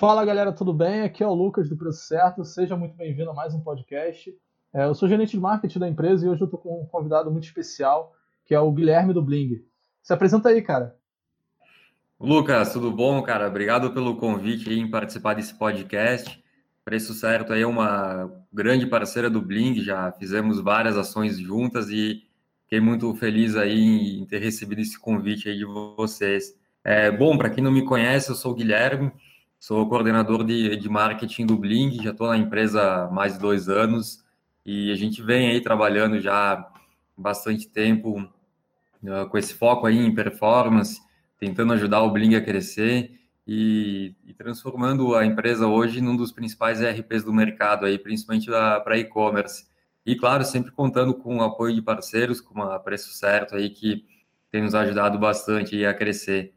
Fala galera, tudo bem? Aqui é o Lucas do Preço Certo. Seja muito bem-vindo a mais um podcast. É, eu sou gerente de marketing da empresa e hoje eu estou com um convidado muito especial, que é o Guilherme do Bling. Se apresenta aí, cara. Lucas, tudo bom, cara? Obrigado pelo convite em participar desse podcast. Preço Certo aí é uma grande parceira do Bling, já fizemos várias ações juntas e fiquei muito feliz aí em ter recebido esse convite aí de vocês. É, bom, para quem não me conhece, eu sou o Guilherme, sou coordenador de, de marketing do Bling, já estou na empresa há mais de dois anos e a gente vem aí trabalhando já bastante tempo uh, com esse foco aí em performance, tentando ajudar o Bling a crescer e, e transformando a empresa hoje num dos principais ERPs do mercado aí, principalmente para e-commerce. E claro, sempre contando com o apoio de parceiros, como a Preço Certo aí que tem nos ajudado bastante a crescer.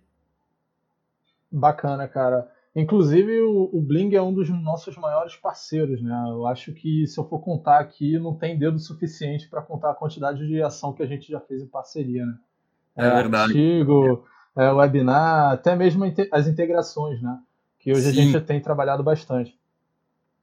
Bacana, cara. Inclusive, o, o, Bling é um dos nossos maiores parceiros, né? Eu acho que se eu for contar aqui, não tem dedo suficiente para contar a quantidade de ação que a gente já fez em parceria, né? É, é verdade. Artigo, é, webinar, até mesmo as integrações, né? Que hoje Sim. a gente tem trabalhado bastante.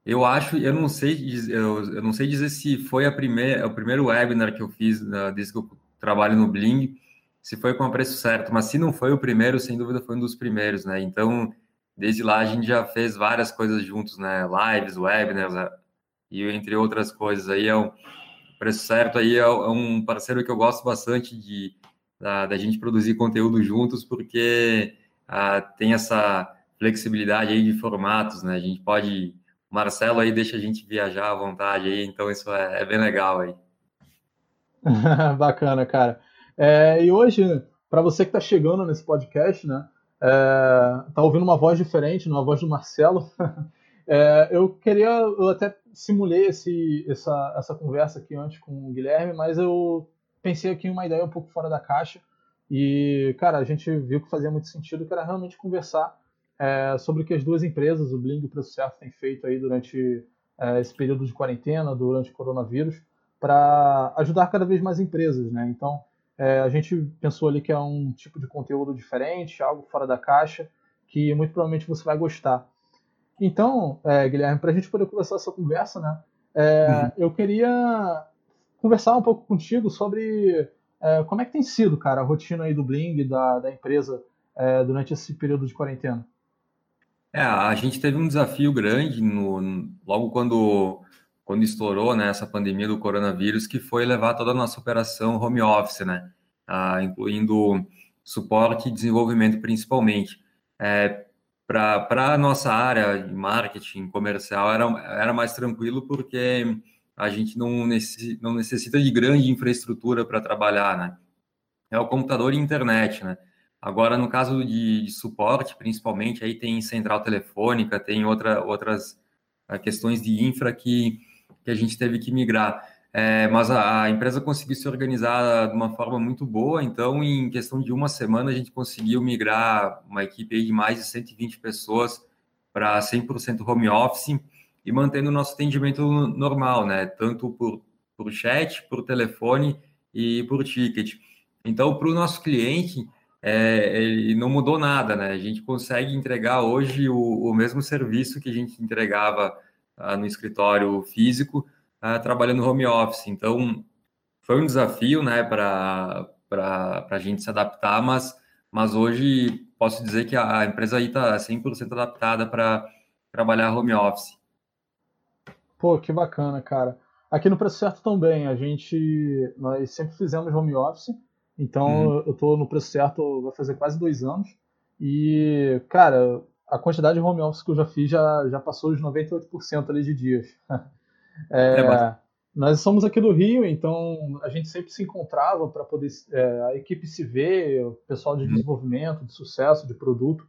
Eu acho, eu não sei, eu, eu não sei dizer se foi a primeira, o primeiro webinar que eu fiz uh, desde que eu trabalho no Bling, se foi com o preço certo, mas se não foi o primeiro, sem dúvida foi um dos primeiros, né? Então, desde lá a gente já fez várias coisas juntos, né? Lives, webinars, né? e entre outras coisas aí é o preço certo aí é, é um parceiro que eu gosto bastante de da, gente produzir conteúdo juntos porque ah, tem essa flexibilidade aí de formatos, né? A gente pode o Marcelo aí deixa a gente viajar à vontade aí, então isso é, é bem legal aí. Bacana, cara. É, e hoje, para você que está chegando nesse podcast, né, é, tá ouvindo uma voz diferente, uma voz do Marcelo, é, eu queria, eu até simulei esse, essa, essa conversa aqui antes com o Guilherme, mas eu pensei aqui em uma ideia um pouco fora da caixa. E, cara, a gente viu que fazia muito sentido, que era realmente conversar é, sobre o que as duas empresas, o Bling e o Preço Certo, têm feito aí durante é, esse período de quarentena, durante o coronavírus, para ajudar cada vez mais empresas, né? Então, é, a gente pensou ali que é um tipo de conteúdo diferente, algo fora da caixa, que muito provavelmente você vai gostar. Então, é, Guilherme, para a gente poder começar essa conversa, né, é, uhum. eu queria conversar um pouco contigo sobre é, como é que tem sido, cara, a rotina aí do Bling, da, da empresa, é, durante esse período de quarentena. É, a gente teve um desafio grande no, logo quando quando estourou né, essa pandemia do coronavírus, que foi levar toda a nossa operação home office, né, incluindo suporte e desenvolvimento principalmente. É, Para a nossa área de marketing comercial era, era mais tranquilo porque a gente não, necessita, não necessita de grande infraestrutura para trabalhar, né? É o computador e internet, né? Agora, no caso de, de, suporte, principalmente, aí tem central telefônica, tem outra, outras ah, questões de infra que que a gente teve que migrar. É, mas a, a, empresa conseguiu se organizar de uma forma muito boa, então, em questão de uma semana, a gente conseguiu migrar uma equipe de mais de 120 pessoas para 100% home office e mantendo o nosso atendimento normal, né? Tanto por, por chat, por telefone e por ticket. Então, para o nosso cliente, é, ele não mudou nada, né? A gente consegue entregar hoje o, o mesmo serviço que a gente entregava uh, no escritório físico, uh, trabalhando home office. Então, foi um desafio, né, para a gente se adaptar, mas, mas hoje posso dizer que a, a empresa aí está 100% adaptada para trabalhar home office. Pô, que bacana, cara. Aqui no Preço Certo também, a gente, nós sempre fizemos home office, então uhum. eu estou no Preço Certo, vai fazer quase dois anos, e, cara, a quantidade de home office que eu já fiz já, já passou dos 98% ali de dias. É, é nós somos aqui do Rio, então a gente sempre se encontrava para poder é, a equipe se ver, o pessoal de uhum. desenvolvimento, de sucesso, de produto,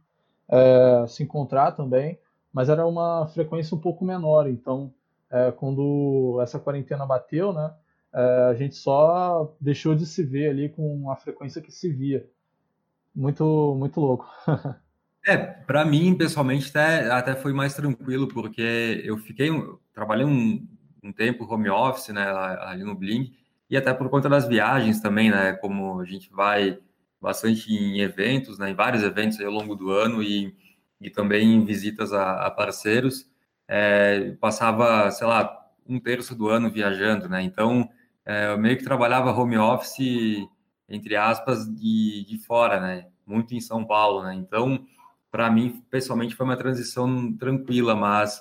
é, se encontrar também, mas era uma frequência um pouco menor. Então, é, quando essa quarentena bateu, né, é, a gente só deixou de se ver ali com a frequência que se via. Muito, muito louco. É, para mim, pessoalmente, até, até foi mais tranquilo, porque eu fiquei, trabalhei um, um tempo home office, né, ali no Bling, e até por conta das viagens também, né, como a gente vai bastante em eventos, né, em vários eventos ao longo do ano, e, e também em visitas a, a parceiros, é, passava, sei lá, um terço do ano viajando, né? Então, é, eu meio que trabalhava home office, entre aspas, de, de fora, né? Muito em São Paulo, né? Então, para mim, pessoalmente, foi uma transição tranquila, mas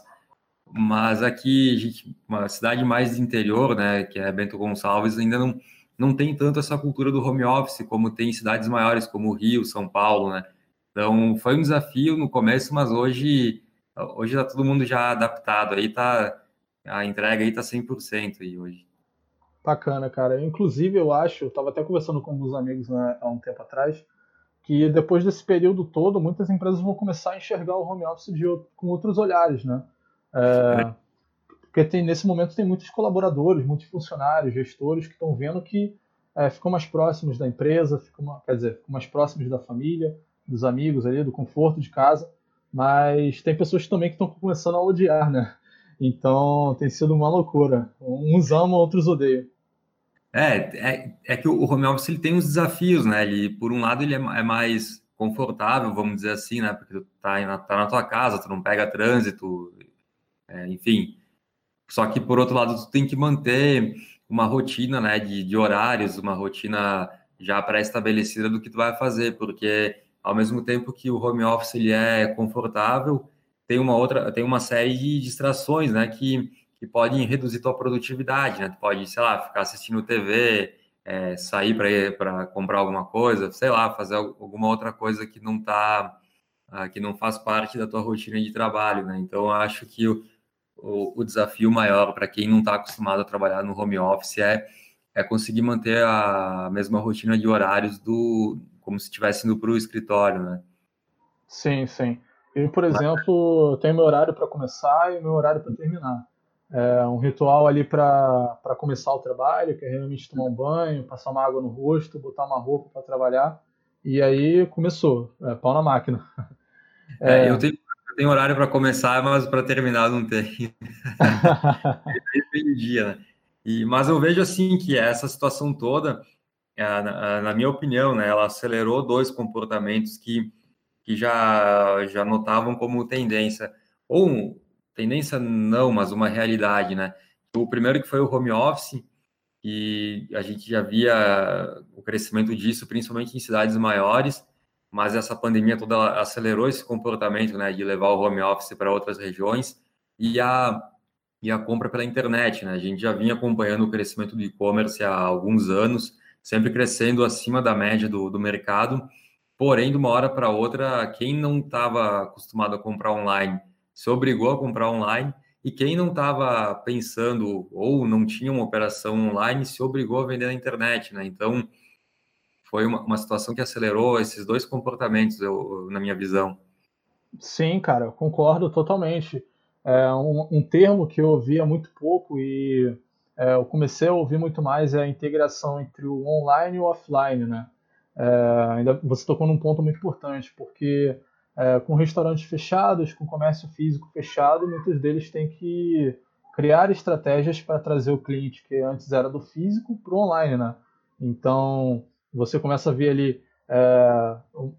mas aqui, gente, uma cidade mais interior, né, que é Bento Gonçalves, ainda não, não tem tanto essa cultura do home office como tem em cidades maiores como Rio, São Paulo, né? Então, foi um desafio no começo, mas hoje hoje tá todo mundo já adaptado, aí tá a entrega aí tá 100% aí hoje. Bacana, cara. Inclusive, eu acho, eu tava até conversando com alguns amigos né, há um tempo atrás, que depois desse período todo, muitas empresas vão começar a enxergar o home office com outros olhares, né? É, porque tem, nesse momento tem muitos colaboradores, muitos funcionários, gestores que estão vendo que é, ficam mais próximos da empresa, ficam, quer dizer, ficam mais próximos da família, dos amigos ali, do conforto de casa, mas tem pessoas também que estão começando a odiar, né? Então tem sido uma loucura. Uns amam, outros odeiam. É, é, é que o home office ele tem uns desafios, né? Ele, por um lado, ele é, é mais confortável, vamos dizer assim, né? Porque tu tá na, tá na tua casa, tu não pega trânsito, é, enfim. Só que, por outro lado, tu tem que manter uma rotina, né, de, de horários, uma rotina já pré-estabelecida do que tu vai fazer, porque ao mesmo tempo que o home office ele é confortável, tem uma outra, tem uma série de distrações, né, que, que podem reduzir tua produtividade, né? Tu pode, sei lá, ficar assistindo TV, é, sair para comprar alguma coisa, sei lá, fazer alguma outra coisa que não tá, ah, que não faz parte da tua rotina de trabalho, né? Então, acho que o, o, o desafio maior para quem não está acostumado a trabalhar no home office é, é conseguir manter a mesma rotina de horários do como se estivesse indo para o escritório, né? Sim, sim. Eu, por exemplo, tenho meu horário para começar e meu horário para terminar. É um ritual ali para começar o trabalho, que é realmente tomar um banho, passar uma água no rosto, botar uma roupa para trabalhar. E aí começou, é, pau na máquina. É, eu tenho tem horário para começar, mas para terminar não tem. dia, né? E, mas eu vejo assim que essa situação toda, é, na, na, minha opinião, né, ela acelerou dois comportamentos que, que já, já notavam como tendência. Ou tendência não, mas uma realidade, né? O primeiro que foi o home office, e a gente já via o crescimento disso, principalmente em cidades maiores, mas essa pandemia toda acelerou esse comportamento, né, de levar o home office para outras regiões e a e a compra pela internet, né? A gente já vinha acompanhando o crescimento do e-commerce há alguns anos, sempre crescendo acima da média do, do mercado. Porém, de uma hora para outra, quem não estava acostumado a comprar online se obrigou a comprar online e quem não estava pensando ou não tinha uma operação online se obrigou a vender na internet, né? Então, foi uma, uma situação que acelerou esses dois comportamentos, eu, na minha visão. Sim, cara, eu concordo totalmente. É um, um termo que eu ouvia muito pouco e é, eu comecei a ouvir muito mais é a integração entre o online e o offline, né? É, ainda você tocou num ponto muito importante, porque é, com restaurantes fechados, com comércio físico fechado, muitos deles têm que criar estratégias para trazer o cliente que antes era do físico para o online, né? Então, você começa a ver ali é,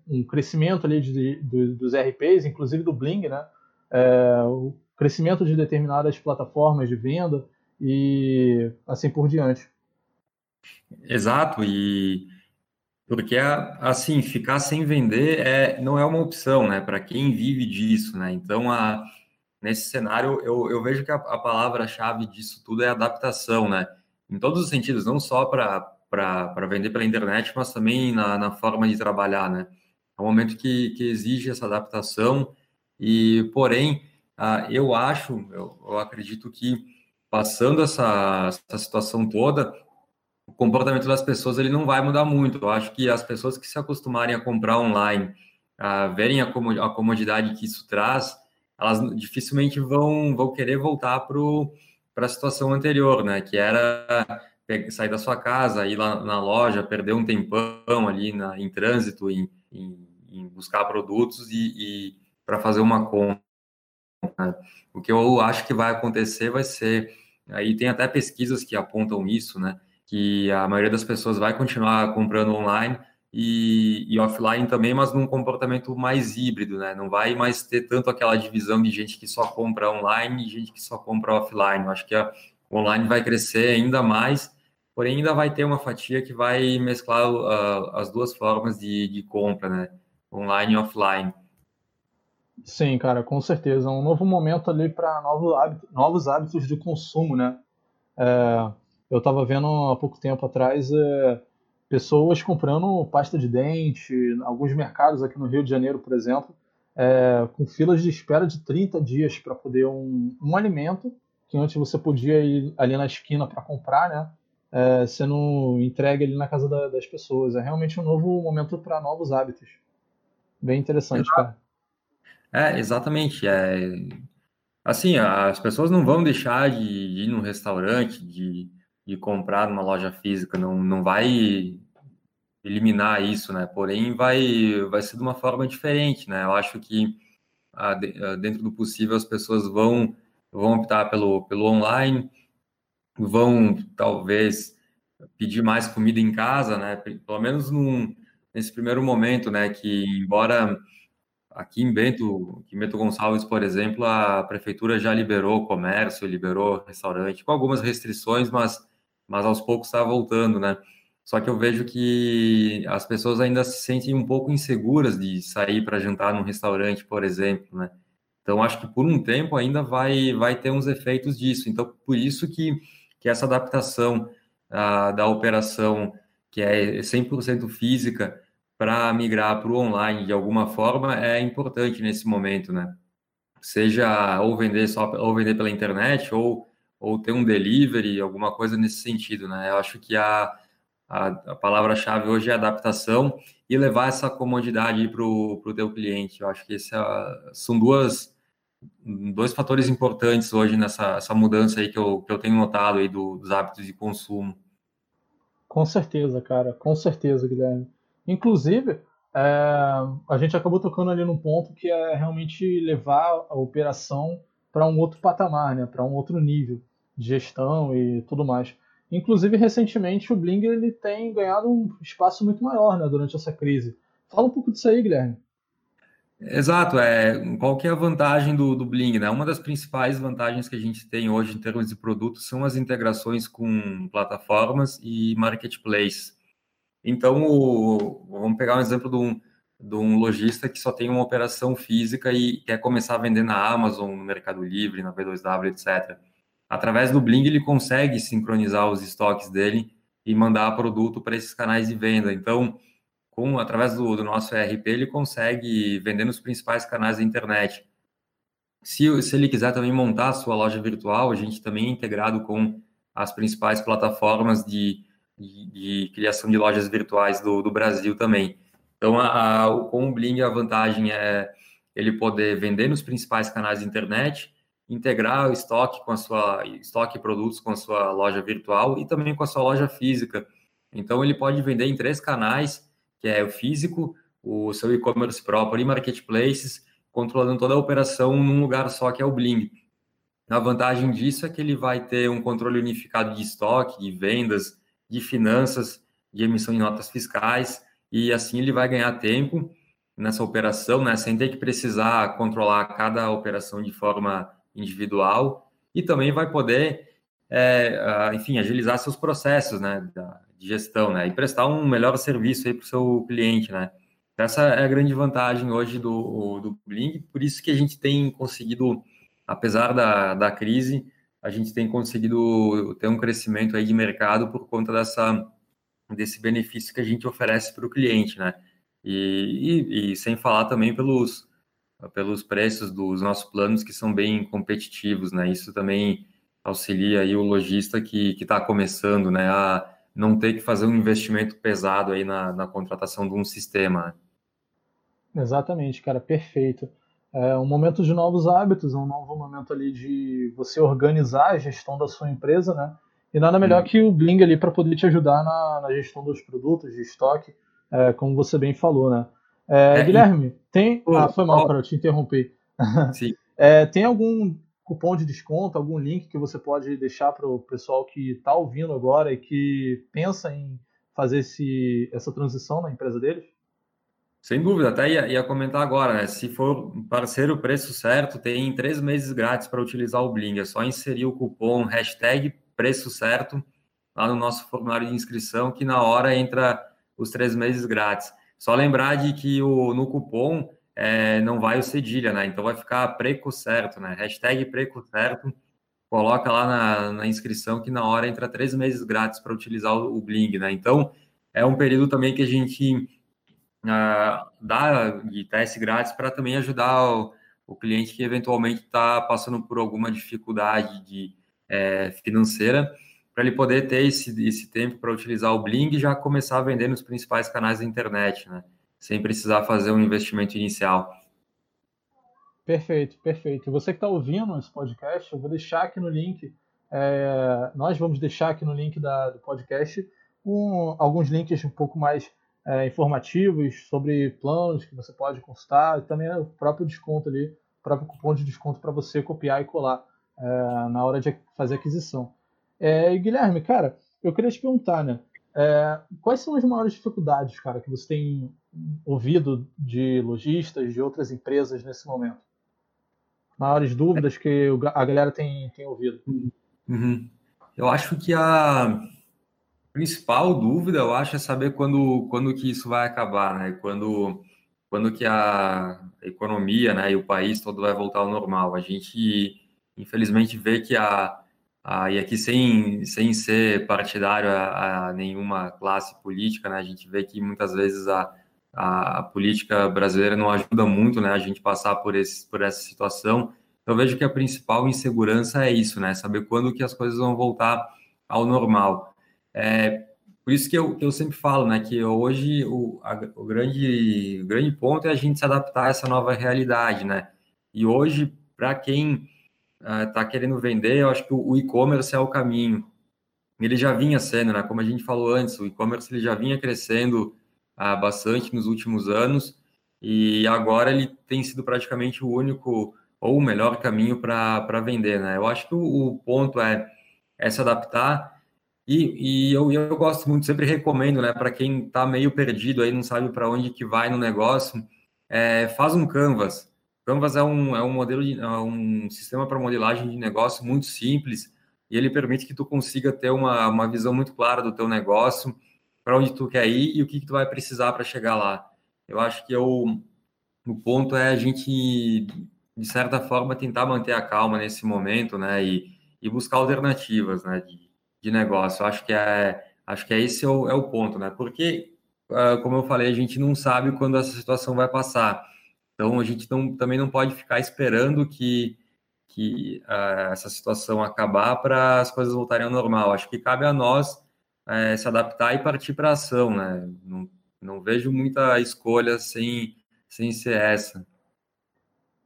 um crescimento ali de, de, dos RPs, inclusive do Bling, né? É, o crescimento de determinadas plataformas de venda e assim por diante. Exato, e porque assim ficar sem vender é não é uma opção, né? Para quem vive disso, né? Então a nesse cenário eu, eu vejo que a, a palavra-chave disso tudo é adaptação, né? Em todos os sentidos, não só para vender pela internet, mas também na, na, forma de trabalhar, né? É um momento que, que exige essa adaptação e, porém, eu acho, eu, eu, acredito que passando essa, essa situação toda, o comportamento das pessoas ele não vai mudar muito. Eu acho que as pessoas que se acostumarem a comprar online, a verem a, comodidade que isso traz, elas dificilmente vão, vão querer voltar para a situação anterior, né? Que era sair da sua casa, ir lá na loja, perder um tempão ali na, em trânsito, em, em, em buscar produtos e, e para fazer uma compra. Né? O que eu acho que vai acontecer vai ser, aí tem até pesquisas que apontam isso, né? Que a maioria das pessoas vai continuar comprando online, e, e, offline também, mas num comportamento mais híbrido, né? Não vai mais ter tanto aquela divisão de gente que só compra online e gente que só compra offline. Eu acho que a online vai crescer ainda mais, porém ainda vai ter uma fatia que vai mesclar uh, as duas formas de, de compra, né? Online e offline. Sim, cara, com certeza. Um novo momento ali para novos hábitos, novos hábitos de consumo, né? É, eu estava vendo há pouco tempo atrás é, pessoas comprando pasta de dente, alguns mercados aqui no Rio de Janeiro, por exemplo, é, com filas de espera de 30 dias para poder um, um alimento que antes você podia ir ali na esquina para comprar, né? É, sendo entregue ali na casa da, das pessoas. É realmente um novo momento para novos hábitos. Bem interessante, cara. É, exatamente. É, assim, as pessoas não vão deixar de, de ir num restaurante, de, de comprar numa loja física, não, não vai eliminar isso, né? Porém, vai, vai ser de uma forma diferente, né? Eu acho que a, a, dentro do possível as pessoas vão, vão optar pelo, pelo online, vão talvez pedir mais comida em casa, né? Pelo menos num, nesse primeiro momento, né? Que embora aqui em Bento, em Bento Gonçalves, por exemplo, a prefeitura já liberou comércio, liberou restaurante, com algumas restrições, mas, mas aos poucos está voltando, né? Só que eu vejo que as pessoas ainda se sentem um pouco inseguras de sair para jantar num restaurante, por exemplo, né? Então, acho que por um tempo ainda vai, vai ter uns efeitos disso. Então, por isso que, que essa adaptação da operação, que é 100% física, para migrar para o online de alguma forma, é importante nesse momento, né? Seja ou vender só ou vender pela internet ou, ou ter um delivery, alguma coisa nesse sentido, né? Eu acho que a a, a palavra-chave hoje é adaptação e levar essa comodidade para o teu cliente. Eu acho que esse é, são duas, dois fatores importantes hoje nessa essa mudança aí que eu, que eu tenho notado aí do, dos hábitos de consumo. Com certeza, cara, com certeza, Guilherme. Inclusive, é, a gente acabou tocando ali num ponto que é realmente levar a operação para um outro patamar, né, para um outro nível gestão e tudo mais. Inclusive, recentemente, o Bling ele tem ganhado um espaço muito maior né, durante essa crise. Fala um pouco disso aí, Guilherme. Exato, é, qual que é a vantagem do, do Bling? Né? Uma das principais vantagens que a gente tem hoje em termos de produtos são as integrações com plataformas e marketplace. Então, o, vamos pegar um exemplo de um, de um lojista que só tem uma operação física e quer começar a vender na Amazon, no Mercado Livre, na B2W, etc através do Bling ele consegue sincronizar os estoques dele e mandar produto para esses canais de venda. Então, com através do, do, nosso ERP, ele consegue vender nos principais canais da internet. Se, se ele quiser também montar a sua loja virtual, a gente também é integrado com as principais plataformas de, de, de criação de lojas virtuais do, do Brasil também. Então, a, a, com o Bling, a vantagem é ele poder vender nos principais canais de internet, integrar o estoque com a sua estoque de produtos com a sua loja virtual e também com a sua loja física. Então ele pode vender em três canais, que é o físico, o seu e-commerce próprio e marketplaces, controlando toda a operação num lugar só que é o Bling. A vantagem disso é que ele vai ter um controle unificado de estoque, de vendas, de finanças, de emissão de notas fiscais e assim ele vai ganhar tempo nessa operação, né, sem ter que precisar controlar cada operação de forma individual e também vai poder, é, enfim, agilizar seus processos, né, de gestão, né, e prestar um melhor serviço aí para o seu cliente, né. Essa é a grande vantagem hoje do, do Bling, por isso que a gente tem conseguido, apesar da, da crise, a gente tem conseguido ter um crescimento aí de mercado por conta dessa, desse benefício que a gente oferece para o cliente, né, e, e, e sem falar também pelos pelos preços dos nossos planos que são bem competitivos, né? Isso também auxilia aí o lojista que está começando, né, a não ter que fazer um investimento pesado aí na, na contratação de um sistema. Né? Exatamente, cara, perfeito. É um momento de novos hábitos, é um novo momento ali de você organizar a gestão da sua empresa, né? E nada melhor hum. que o Bling ali para poder te ajudar na, na, gestão dos produtos, de estoque, é, como você bem falou, né? É, é, Guilherme, tem. ah, foi mal, cara, eu te interrompi. Sim. É, tem algum cupom de desconto, algum link que você pode deixar para o pessoal que está ouvindo agora e que pensa em fazer esse, essa transição na empresa deles? Sem dúvida, até ia, ia comentar agora, né? Se for parceiro preço certo, tem três meses grátis para utilizar o Bling. É só inserir o cupom hashtag preço certo lá no nosso formulário de inscrição, que na hora entra os três meses grátis. Só lembrar de que o, no cupom é, não vai o cedilha, né? Então vai ficar preco certo, né? Hashtag preco certo. Coloca lá na, na inscrição que na hora entra três meses grátis para utilizar o, o Bling, né? Então é um período também que a gente uh, dar de teste grátis para também ajudar o, o, cliente que eventualmente está passando por alguma dificuldade de, é, financeira, para ele poder ter esse, esse tempo para utilizar o Bling e já começar a vender nos principais canais da internet, né? Sem precisar fazer um investimento inicial. Perfeito, perfeito. Você que está ouvindo esse podcast, eu vou deixar aqui no link, é, nós vamos deixar aqui no link da, do podcast um, alguns links um pouco mais é, informativos sobre planos que você pode consultar e também o próprio desconto ali, o próprio cupom de desconto para você copiar e colar é, na hora de fazer aquisição. É, Guilherme, cara, eu queria te perguntar, né? É, quais são as maiores dificuldades, cara, que você tem ouvido de lojistas, de outras empresas nesse momento? Maiores dúvidas que a galera tem, tem ouvido? Uhum. Eu acho que a, principal dúvida, eu acho, é saber quando, quando que isso vai acabar, né? Quando, quando que a economia, né, e o país todo vai voltar ao normal. A gente, infelizmente, vê que a, a e aqui sem, sem ser partidário a, a nenhuma classe política, né, a gente vê que muitas vezes a, a, a, política brasileira não ajuda muito, né, a gente passar por, esse, por essa situação. Eu vejo que a principal insegurança é isso, né, saber quando que as coisas vão voltar ao normal. É, por isso que eu, que eu sempre falo, né, que hoje o, a, o, grande, o grande ponto é a gente se adaptar a essa nova realidade, né? E hoje, para quem está uh, querendo vender, eu acho que o, e-commerce é o caminho. Ele já vinha sendo, né? Como a gente falou antes, o e-commerce ele já vinha crescendo uh, bastante nos últimos anos e agora ele tem sido praticamente o único ou o melhor caminho para vender, né? Eu acho que o, o ponto é, é se adaptar e, e eu, eu, gosto muito, sempre recomendo, né, para quem está meio perdido aí, não sabe para onde que vai no negócio, é, faz um Canvas. Canvas é um, é um modelo de, é um sistema para modelagem de negócio muito simples e ele permite que tu consiga ter uma, uma visão muito clara do teu negócio, para onde tu quer ir e o que, que tu vai precisar para chegar lá. Eu acho que eu, o ponto é a gente, de certa forma, tentar manter a calma nesse momento, né, e, e buscar alternativas, né, de, de negócio. Acho que é, acho que é esse é o, é o ponto, né? Porque, uh, como eu falei, a gente não sabe quando essa situação vai passar. Então, a gente não, também não pode ficar esperando que, que uh, essa situação acabar para as coisas voltarem ao normal. Acho que cabe a nós uh, se adaptar e partir para ação, né? Não, não vejo muita escolha sem, sem ser essa.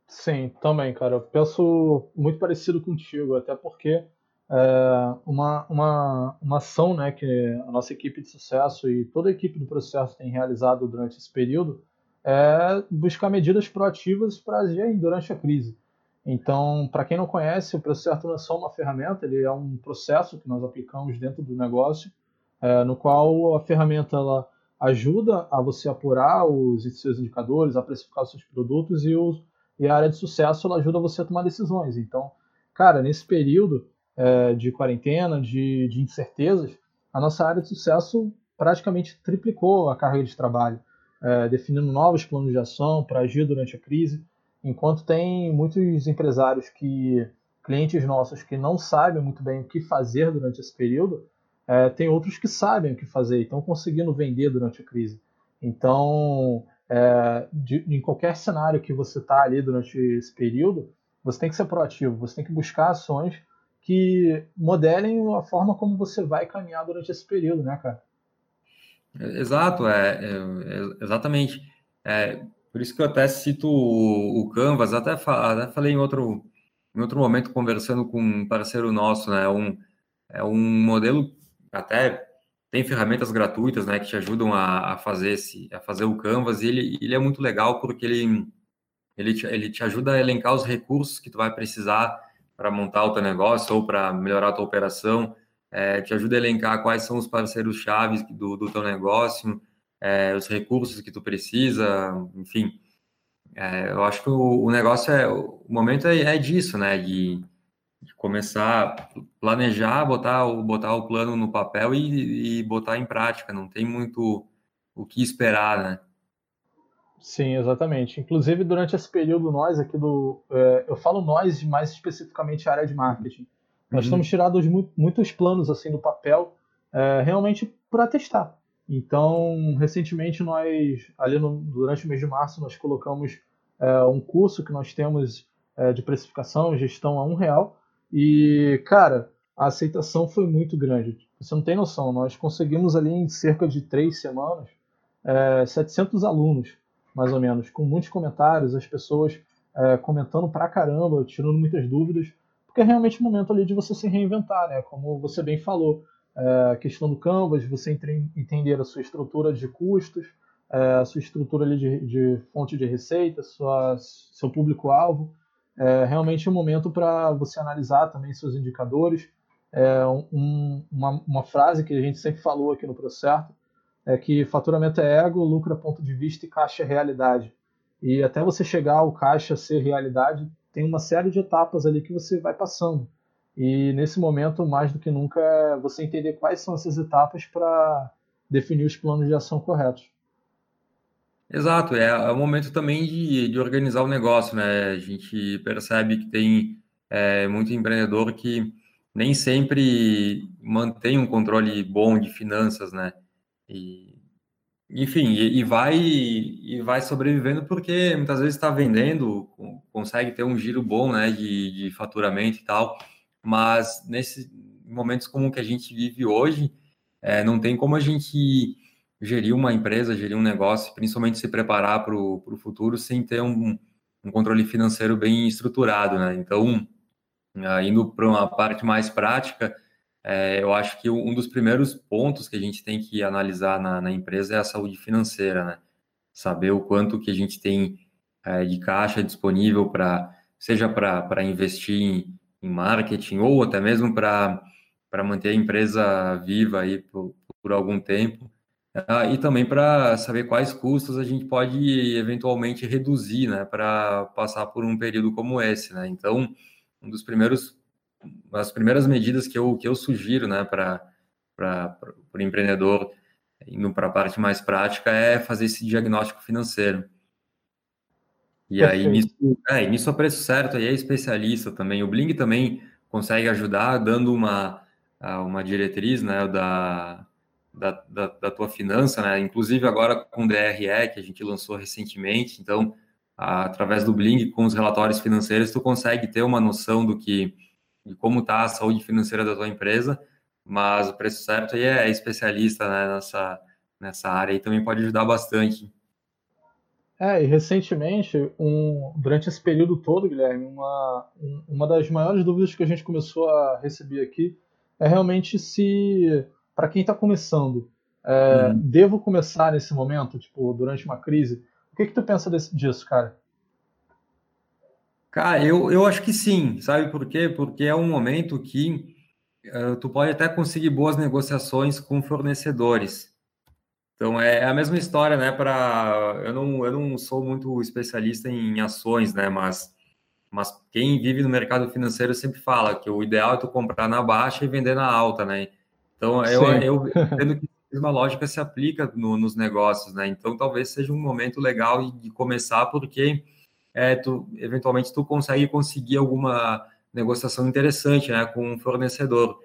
Sim, também, cara. Eu penso muito parecido contigo, até porque é, uma, uma, uma ação né, que a nossa equipe de sucesso e toda a equipe do processo tem realizado durante esse período é buscar medidas proativas para agir durante a crise. Então, para quem não conhece, o processo não é só uma ferramenta, ele é um processo que nós aplicamos dentro do negócio, é, no qual a ferramenta ela ajuda a você apurar os seus indicadores, a precificar os seus produtos e, e a área de sucesso ela ajuda você a tomar decisões. Então, cara, nesse período, é, de quarentena, de, de incertezas, a nossa área de sucesso praticamente triplicou a carga de trabalho, é, definindo novos planos de ação para agir durante a crise, enquanto tem muitos empresários que, clientes nossos, que não sabem muito bem o que fazer durante esse período, é, tem outros que sabem o que fazer e estão conseguindo vender durante a crise. Então, é, de, em qualquer cenário que você está ali durante esse período, você tem que ser proativo, você tem que buscar ações que modelem a forma como você vai caminhar durante esse período, né, cara? Exato, é, é, é exatamente. É, por isso que eu até cito o, o Canvas, até, até, falei em outro, em outro momento conversando com um parceiro nosso, né? Um, é um modelo até tem ferramentas gratuitas, né, que te ajudam a, a fazer esse, a fazer o Canvas. E ele, ele é muito legal porque ele ele te, ele te ajuda a elencar os recursos que tu vai precisar para montar o teu negócio ou para melhorar a tua operação. É, te ajuda a elencar quais são os parceiros chaves do, do teu negócio, é, os recursos que tu precisa, enfim. É, eu acho que o, o, negócio é, o momento é, é disso, né? De, de, começar a planejar, botar, botar o plano no papel e, e botar em prática. Não tem muito o que esperar, né? Sim, exatamente. Inclusive, durante esse período, nós aqui do. É, eu falo nós, mais especificamente a área de marketing. Nós uhum. estamos tirando muitos planos assim do papel, é, realmente para testar. Então, recentemente, nós, ali no, durante o mês de março, nós colocamos é, um curso que nós temos é, de precificação, gestão a um real. E, cara, a aceitação foi muito grande. Você não tem noção, nós conseguimos ali em cerca de três semanas é, 700 alunos mais ou menos, com muitos comentários, as pessoas é, comentando pra caramba, tirando muitas dúvidas, porque é realmente o momento ali de você se reinventar, né? Como você bem falou, é, a questão do Canvas, você entender a sua estrutura de custos, é, a sua estrutura ali de, de fonte de receita, sua, seu público-alvo. É realmente um momento para você analisar também seus indicadores. É um, uma, uma frase que a gente sempre falou aqui no Procerto, é que faturamento é ego, lucro é ponto de vista e caixa é realidade. E até você chegar ao caixa ser realidade, tem uma série de etapas ali que você vai passando. E nesse momento, mais do que nunca, é você entender quais são essas etapas para definir os planos de ação corretos. Exato, é, é o momento também de, de organizar o negócio, né? A gente percebe que tem é, muito empreendedor que nem sempre mantém um controle bom de finanças, né? E, enfim, e, e, vai e vai sobrevivendo porque muitas vezes está vendendo, consegue ter um giro bom, né, de, de faturamento e tal, mas nesses momentos como que a gente vive hoje, é, não tem como a gente gerir uma empresa, gerir um negócio, principalmente se preparar para o futuro sem ter um, um controle financeiro bem estruturado, né? Então, indo para uma parte mais prática, é, eu acho que um dos primeiros pontos que a gente tem que analisar na, na empresa é a saúde financeira, né? Saber o quanto que a gente tem é, de caixa disponível para, seja para investir em, em, marketing ou até mesmo para manter a empresa viva aí por, por algum tempo. Ah, e também para saber quais custos a gente pode eventualmente reduzir, né, para passar por um período como esse, né? Então, um dos primeiros as primeiras medidas que eu, que eu sugiro né, para o empreendedor, indo para a parte mais prática, é fazer esse diagnóstico financeiro. E aí, nisso, é, nisso a preço certo, aí é especialista também. O Bling também consegue ajudar, dando uma, uma diretriz né, da, da, da, da tua finança, né? inclusive agora com o DRE, que a gente lançou recentemente. Então, através do Bling, com os relatórios financeiros, tu consegue ter uma noção do que de como está a saúde financeira da tua empresa, mas o preço certo aí é especialista né, nessa, nessa área e também pode ajudar bastante. É, e recentemente, um, durante esse período todo, Guilherme, uma, uma das maiores dúvidas que a gente começou a receber aqui é realmente se, para quem está começando, é, hum. devo começar nesse momento, tipo, durante uma crise? O que, que tu pensa desse, disso, cara? Cara, eu, eu acho que sim, sabe por quê? Porque é um momento que uh, tu pode até conseguir boas negociações com fornecedores. Então é, é a mesma história, né? Para eu não, eu não sou muito especialista em ações, né? Mas, mas quem vive no mercado financeiro sempre fala que o ideal é tu comprar na baixa e vender na alta, né? Então eu, eu entendo que a mesma lógica se aplica no, nos negócios, né? Então talvez seja um momento legal de começar, porque é, tu, eventualmente tu consegue conseguir alguma negociação interessante né, com um fornecedor.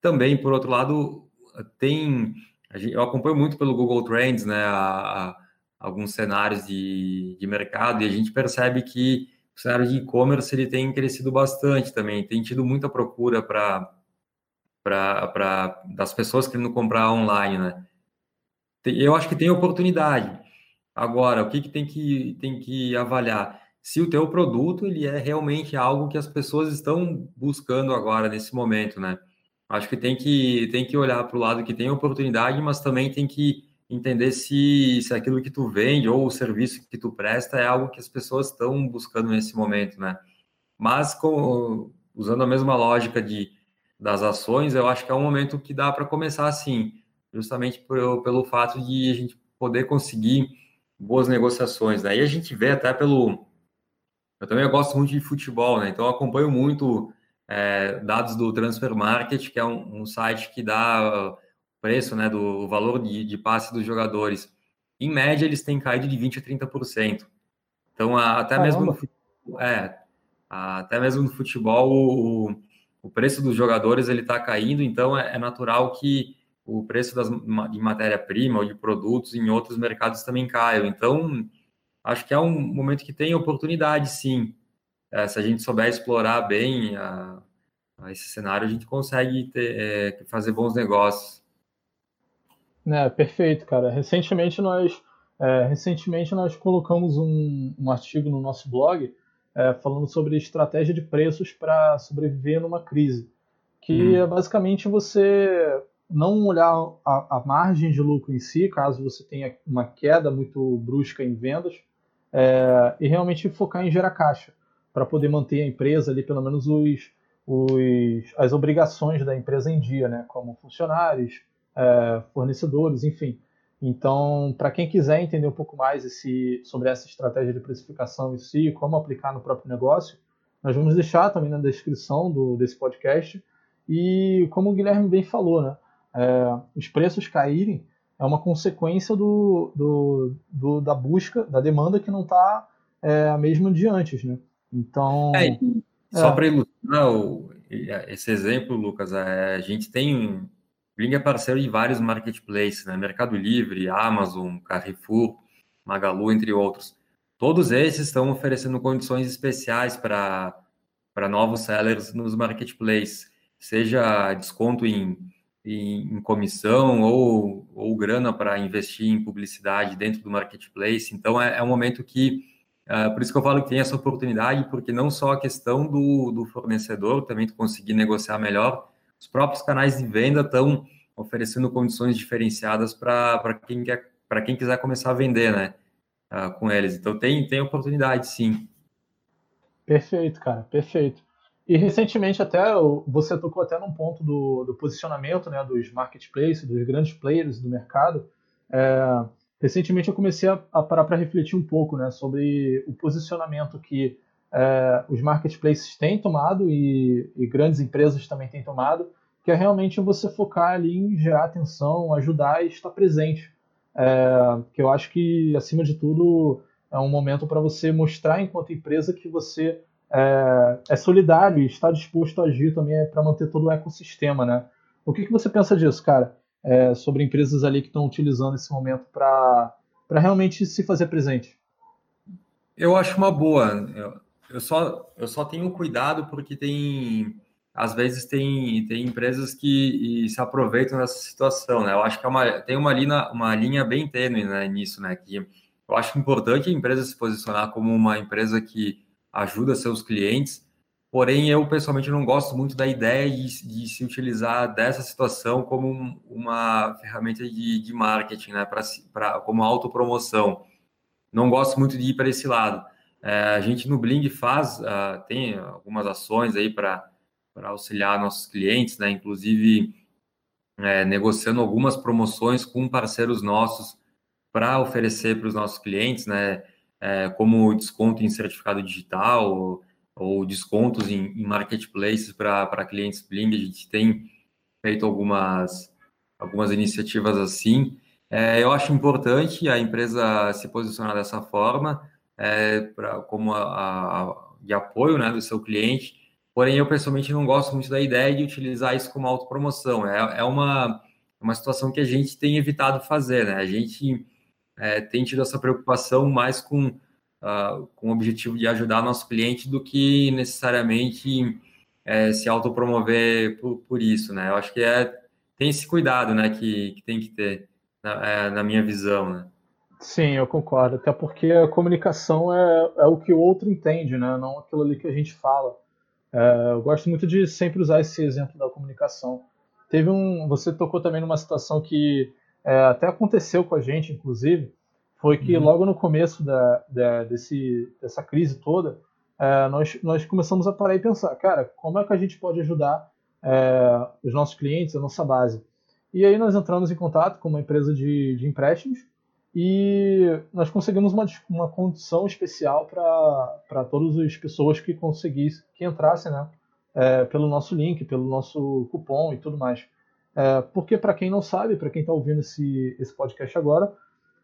Também, por outro lado, tem. Eu acompanho muito pelo Google Trends né, a, a, alguns cenários de, de mercado e a gente percebe que o cenário de e-commerce ele tem crescido bastante também, tem tido muita procura para das pessoas querendo comprar online, né? Eu acho que tem oportunidade. Agora, o que, que tem que tem que avaliar? Se o teu produto ele é realmente algo que as pessoas estão buscando agora nesse momento, né? Acho que tem que tem que olhar para o lado que tem oportunidade, mas também tem que entender se, se aquilo que tu vende ou o serviço que tu presta é algo que as pessoas estão buscando nesse momento, né? Mas com, usando a mesma lógica de das ações, eu acho que é um momento que dá para começar assim, justamente por, pelo fato de a gente poder conseguir boas negociações. Né? a gente vê até pelo. Eu também gosto muito de futebol, né? Então eu acompanho muito é, dados do Transfer Market, que é um, um site que dá o preço, né, do valor de, de passe dos jogadores. Em média, eles têm caído de 20% a 30%. Então, até mesmo no, é, até mesmo no futebol, o, o preço dos jogadores ele está caindo, então é, é, natural que o preço das, de matéria-prima ou de produtos em outros mercados também caiam. Então, acho que é um momento que tem oportunidade, sim. É, se a gente souber explorar bem a, a esse cenário, a gente consegue ter, é, fazer bons negócios. É, perfeito, cara. Recentemente nós, é, recentemente nós colocamos um, um artigo no nosso blog é, falando sobre estratégia de preços para sobreviver numa crise, que hum. é basicamente você não olhar a, a, margem de lucro em si, caso você tenha uma queda muito brusca em vendas, é, e realmente focar em gerar caixa, para poder manter a empresa ali, pelo menos os, os, as obrigações da empresa em dia, né, como funcionários, é, fornecedores, enfim. Então, para quem quiser entender um pouco mais esse, sobre essa estratégia de precificação em si, como aplicar no próprio negócio, nós vamos deixar também na descrição do, desse podcast. E como o Guilherme bem falou, né, é, os preços caírem é uma consequência do, do, do da busca, da demanda que não está é, a mesma de antes. Né? Então. É, só para ilustrar o, esse exemplo, Lucas, é, a gente tem Bling é parceiro de vários marketplaces, né? Mercado Livre, Amazon, Carrefour, Magalu, entre outros. Todos esses estão oferecendo condições especiais para novos sellers nos marketplaces, seja desconto em, em, em comissão ou, ou grana para investir em publicidade dentro do marketplace. Então, é, é um momento que, uh, por isso que eu falo que tem essa oportunidade, porque não só a questão do, do fornecedor, também tu conseguir negociar melhor, os próprios canais de venda estão oferecendo condições diferenciadas para quem, quer, quem quiser começar a vender, né? Uh, com eles. Então tem, tem oportunidade, sim. Perfeito, cara, perfeito. E recentemente até você tocou até num ponto do, do posicionamento né, dos marketplaces, dos grandes players do mercado. É, recentemente eu comecei a, a parar para refletir um pouco né, sobre o posicionamento que é, os marketplaces têm tomado e, e, grandes empresas também têm tomado, que é realmente você focar ali em gerar atenção, ajudar e estar presente. É, que eu acho que, acima de tudo, é um momento para você mostrar, enquanto empresa, que você é, é solidário e está disposto a agir também para manter todo o ecossistema, né? O que, que você pensa disso, cara? É, sobre empresas ali que estão utilizando esse momento para realmente se fazer presente? Eu acho uma boa. Eu, eu só, eu só tenho cuidado porque tem, às vezes tem, tem empresas que se aproveitam dessa situação, né? Eu acho que é uma, tem uma linha, uma linha bem tênue né, nisso, né? Que eu acho importante a empresa se posicionar como uma empresa que ajuda seus clientes, porém eu pessoalmente não gosto muito da ideia de, de se utilizar dessa situação como uma ferramenta de, de marketing, né? Pra, pra, como autopromoção. Não gosto muito de ir para esse lado. É, a gente no Bling faz, uh, tem algumas ações aí para auxiliar nossos clientes, né? Inclusive é, negociando algumas promoções com parceiros nossos para oferecer para os nossos clientes, né? É, como desconto em certificado digital ou, ou descontos em, em marketplaces para clientes Bling. A gente tem feito algumas, algumas iniciativas assim. É, eu acho importante a empresa se posicionar dessa forma é, pra, como a, a, de apoio né, do seu cliente. Porém, eu pessoalmente não gosto muito da ideia de utilizar isso como autopromoção. É, é uma, uma situação que a gente tem evitado fazer. Né? A gente é, tem tido essa preocupação mais com, uh, com o objetivo de ajudar nosso cliente do que necessariamente é, se autopromover por, por isso. Né? Eu acho que é, tem esse cuidado né, que, que tem que ter, na, é, na minha visão. Né? Sim, eu concordo. Até porque a comunicação é, é o que o outro entende, né? não aquilo ali que a gente fala. É, eu gosto muito de sempre usar esse exemplo da comunicação. Teve um, você tocou também numa situação que é, até aconteceu com a gente, inclusive, foi que uhum. logo no começo da, da, desse, dessa crise toda, é, nós, nós começamos a parar e pensar, cara, como é que a gente pode ajudar é, os nossos clientes, a nossa base. E aí nós entramos em contato com uma empresa de, de empréstimos e nós conseguimos uma, uma condição especial para todas as pessoas que conseguissem, que entrassem, né? É, pelo nosso link, pelo nosso cupom e tudo mais. É, porque, para quem não sabe, para quem está ouvindo esse, esse podcast agora,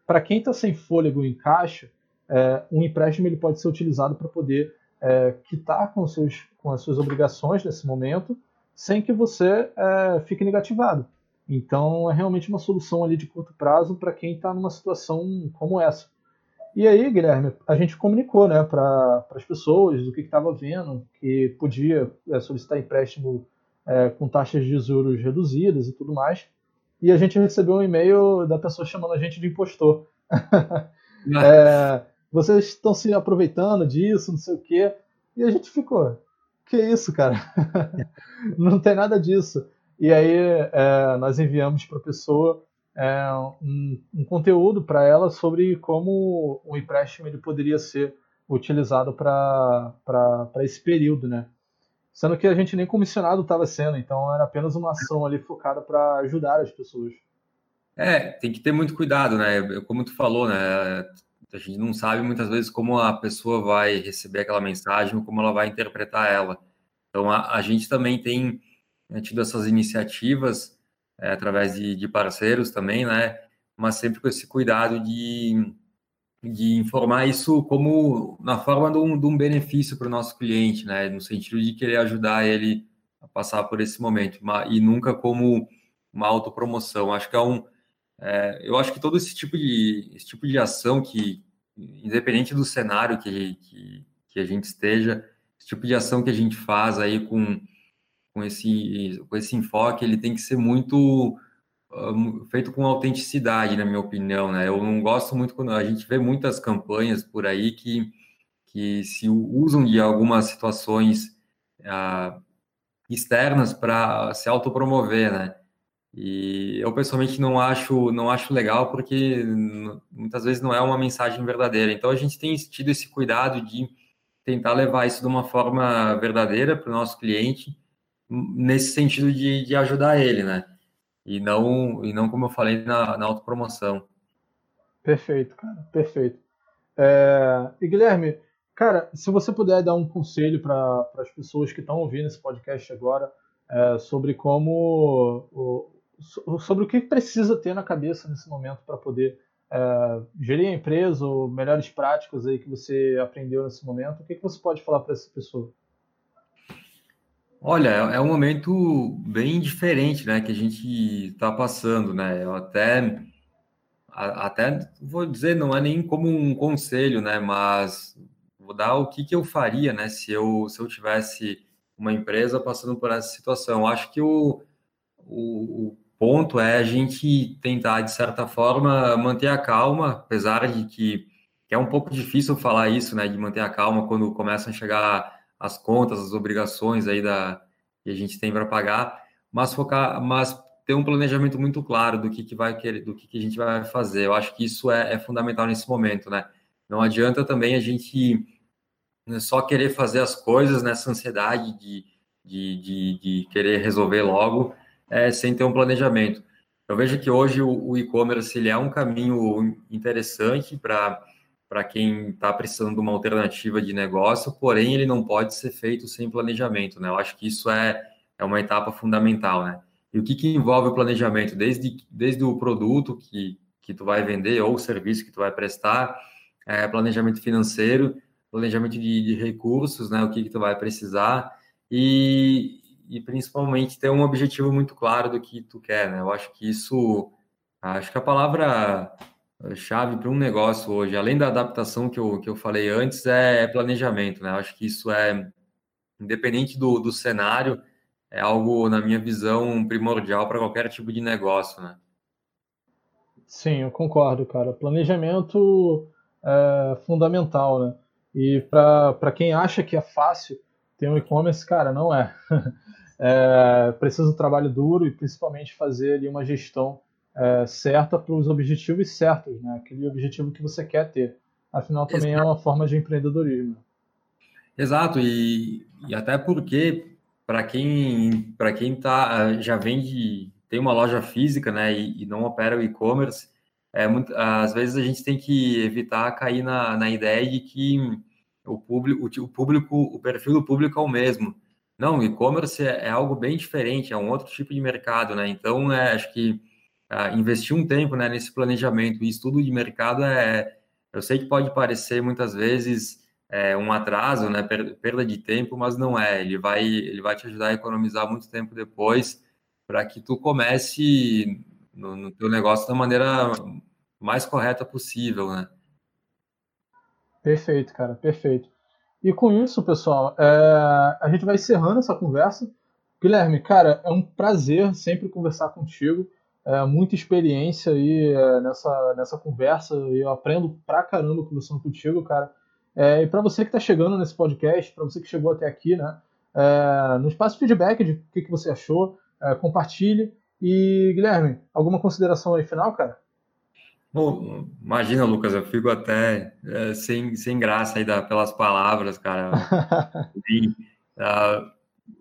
para quem está sem fôlego em caixa, é, um empréstimo ele pode ser utilizado para poder é, quitar com, seus, com as suas obrigações nesse momento, sem que você é, fique negativado. Então, é realmente uma solução ali de curto prazo para quem está numa situação como essa. E aí, Guilherme, a gente comunicou né, para as pessoas o que estava vendo, que podia é, solicitar empréstimo é, com taxas de juros reduzidas e tudo mais. E a gente recebeu um e-mail da pessoa chamando a gente de impostor. é, vocês estão se aproveitando disso, não sei o quê. E a gente ficou, que isso, cara? não tem nada disso. E aí é, nós enviamos para a pessoa é, um, um, conteúdo para ela sobre como o empréstimo ele poderia ser utilizado para esse período, né? Sendo que a gente nem comissionado estava sendo, então era apenas uma ação ali focada para ajudar as pessoas. É, tem que ter muito cuidado, né? Como tu falou, né? A gente não sabe muitas vezes como a pessoa vai receber aquela mensagem ou como ela vai interpretar ela. Então a, a gente também tem né, tido essas iniciativas é, através de, de, parceiros também, né? Mas sempre com esse cuidado de, de informar isso como na forma de um, de um benefício para o nosso cliente, né? No sentido de querer ajudar ele a passar por esse momento, e nunca como uma autopromoção. Acho que é um. É, eu acho que todo esse tipo de, esse tipo de ação que, independente do cenário que, que, que a gente esteja, esse tipo de ação que a gente faz aí com com esse, com esse enfoque, ele tem que ser muito feito com autenticidade, na minha opinião, né? Eu não gosto muito quando a gente vê muitas campanhas por aí que, que se usam de algumas situações uh, externas para se autopromover, né? E eu pessoalmente não acho não acho legal porque muitas vezes não é uma mensagem verdadeira. Então a gente tem tido esse cuidado de tentar levar isso de uma forma verdadeira para o nosso cliente nesse sentido de, de ajudar ele, né? E não, e não como eu falei, na, na autopromoção. Perfeito, cara, perfeito. É, e Guilherme, cara, se você puder dar um conselho para as pessoas que estão ouvindo esse podcast agora é, sobre como. O, sobre o que precisa ter na cabeça nesse momento para poder é, gerir a empresa, ou melhores práticas aí que você aprendeu nesse momento, o que, que você pode falar para essa pessoa? Olha, é, é um momento bem diferente, né, que a gente está passando, né? Eu até, até vou dizer, não é nem como um conselho, né, mas vou dar o que, que eu faria, né, se eu, se eu tivesse uma empresa passando por essa situação. Acho que o, o, o ponto é a gente tentar, de certa forma, manter a calma, apesar de que, que é um pouco difícil falar isso, né, de manter a calma quando começam a chegar as contas, as obrigações aí da, que a gente tem para pagar, mas focar, mas ter um planejamento muito claro do que, que vai querer, do que, que a gente vai fazer. Eu acho que isso é, é fundamental nesse momento, né? Não adianta também a gente né, só querer fazer as coisas nessa ansiedade de, de, de, de querer resolver logo, é, sem ter um planejamento. Eu vejo que hoje o, o e-commerce ele é um caminho interessante para para quem está precisando de uma alternativa de negócio, porém ele não pode ser feito sem planejamento, né? Eu acho que isso é, é uma etapa fundamental, né? E o que, que envolve o planejamento? Desde, desde o produto que, que tu vai vender ou o serviço que tu vai prestar, é, planejamento financeiro, planejamento de, de, recursos, né? O que, que tu vai precisar e, e principalmente ter um objetivo muito claro do que tu quer, né? Eu acho que isso, acho que a palavra chave para um negócio hoje, além da adaptação que eu, que eu falei antes, é, é planejamento, né? Acho que isso é, independente do, do cenário, é algo, na minha visão, primordial para qualquer tipo de negócio, né? Sim, eu concordo, cara. Planejamento é fundamental, né? E para quem acha que é fácil ter um e-commerce, cara, não é. é. Precisa de trabalho duro e principalmente fazer ali uma gestão é, certa para os objetivos certos, né? aquele objetivo que você quer ter. Afinal, também Exato. é uma forma de empreendedorismo. Exato, e, e até porque para quem para quem tá já vende tem uma loja física, né, e, e não opera o e-commerce, é muito, às vezes a gente tem que evitar cair na, na ideia de que o público, o, público, o perfil do público é o mesmo. Não, o e-commerce é, é, algo bem diferente, é um outro tipo de mercado, né? Então, é, acho que uh, investir um tempo né, nesse planejamento e estudo de mercado é, eu sei que pode parecer muitas vezes é, um atraso, né, perda de tempo, mas não é. Ele vai, ele vai te ajudar a economizar muito tempo depois para que tu comece no, no teu negócio da maneira mais correta possível, né? Perfeito, cara, perfeito. E com isso, pessoal, é, a gente vai encerrando essa conversa. Guilherme, cara, é um prazer sempre conversar contigo. É, muita experiência aí é, nessa, nessa conversa e eu aprendo pra caramba conversando contigo, cara. É, e para você que está chegando nesse podcast, para você que chegou até aqui, né, é, nos passe feedback de o que, que você achou, é, compartilhe. E, Guilherme, alguma consideração aí final, cara? Bom, imagina, Lucas, eu fico até é, sem, sem graça aí da, pelas palavras, cara. e, uh,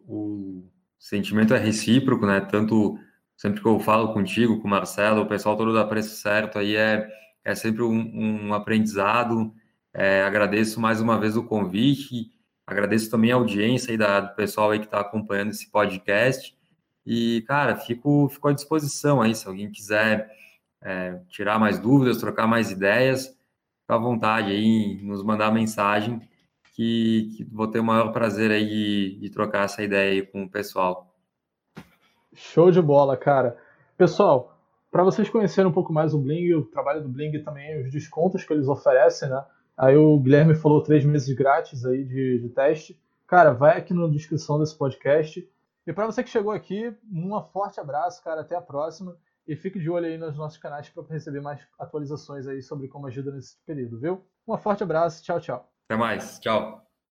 o sentimento é recíproco, né? Tanto sempre que eu falo contigo, com o Marcelo, o pessoal todo da Preço Certo aí é, é sempre um, um aprendizado. É, agradeço mais uma vez o convite, agradeço também a audiência aí da, do pessoal aí que está acompanhando esse podcast. E, cara, fico, fico à disposição aí, se alguém quiser é, tirar mais dúvidas, trocar mais ideias, fica à vontade aí, nos mandar mensagem, que, que vou ter o maior prazer aí de, de trocar essa ideia aí com o pessoal. Show de bola, cara. Pessoal, para vocês conhecerem um pouco mais o Bling, o trabalho do Bling também, os descontos que eles oferecem, né? Aí o Guilherme falou três meses grátis aí de, de teste. Cara, vai aqui na descrição desse podcast. E para você que chegou aqui, um forte abraço, cara. Até a próxima. E fique de olho aí nos nossos canais para receber mais atualizações aí sobre como ajuda nesse período, viu? Um forte abraço, tchau, tchau. Até mais, tchau.